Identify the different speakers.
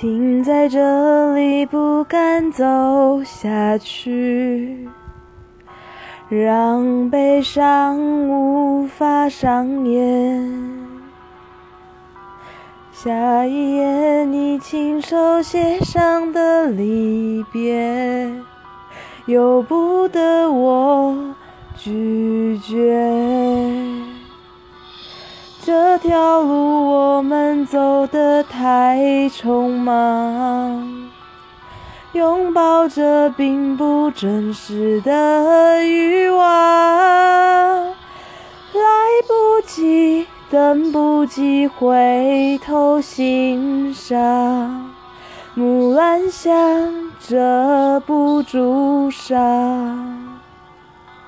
Speaker 1: 停在这里，不敢走下去，让悲伤无法上演。下一页，你亲手写上的离别，由不得我拒绝。这条路我们走得太匆忙，拥抱着并不真实的欲望，来不及，等不及回头欣赏，木兰香遮不住伤。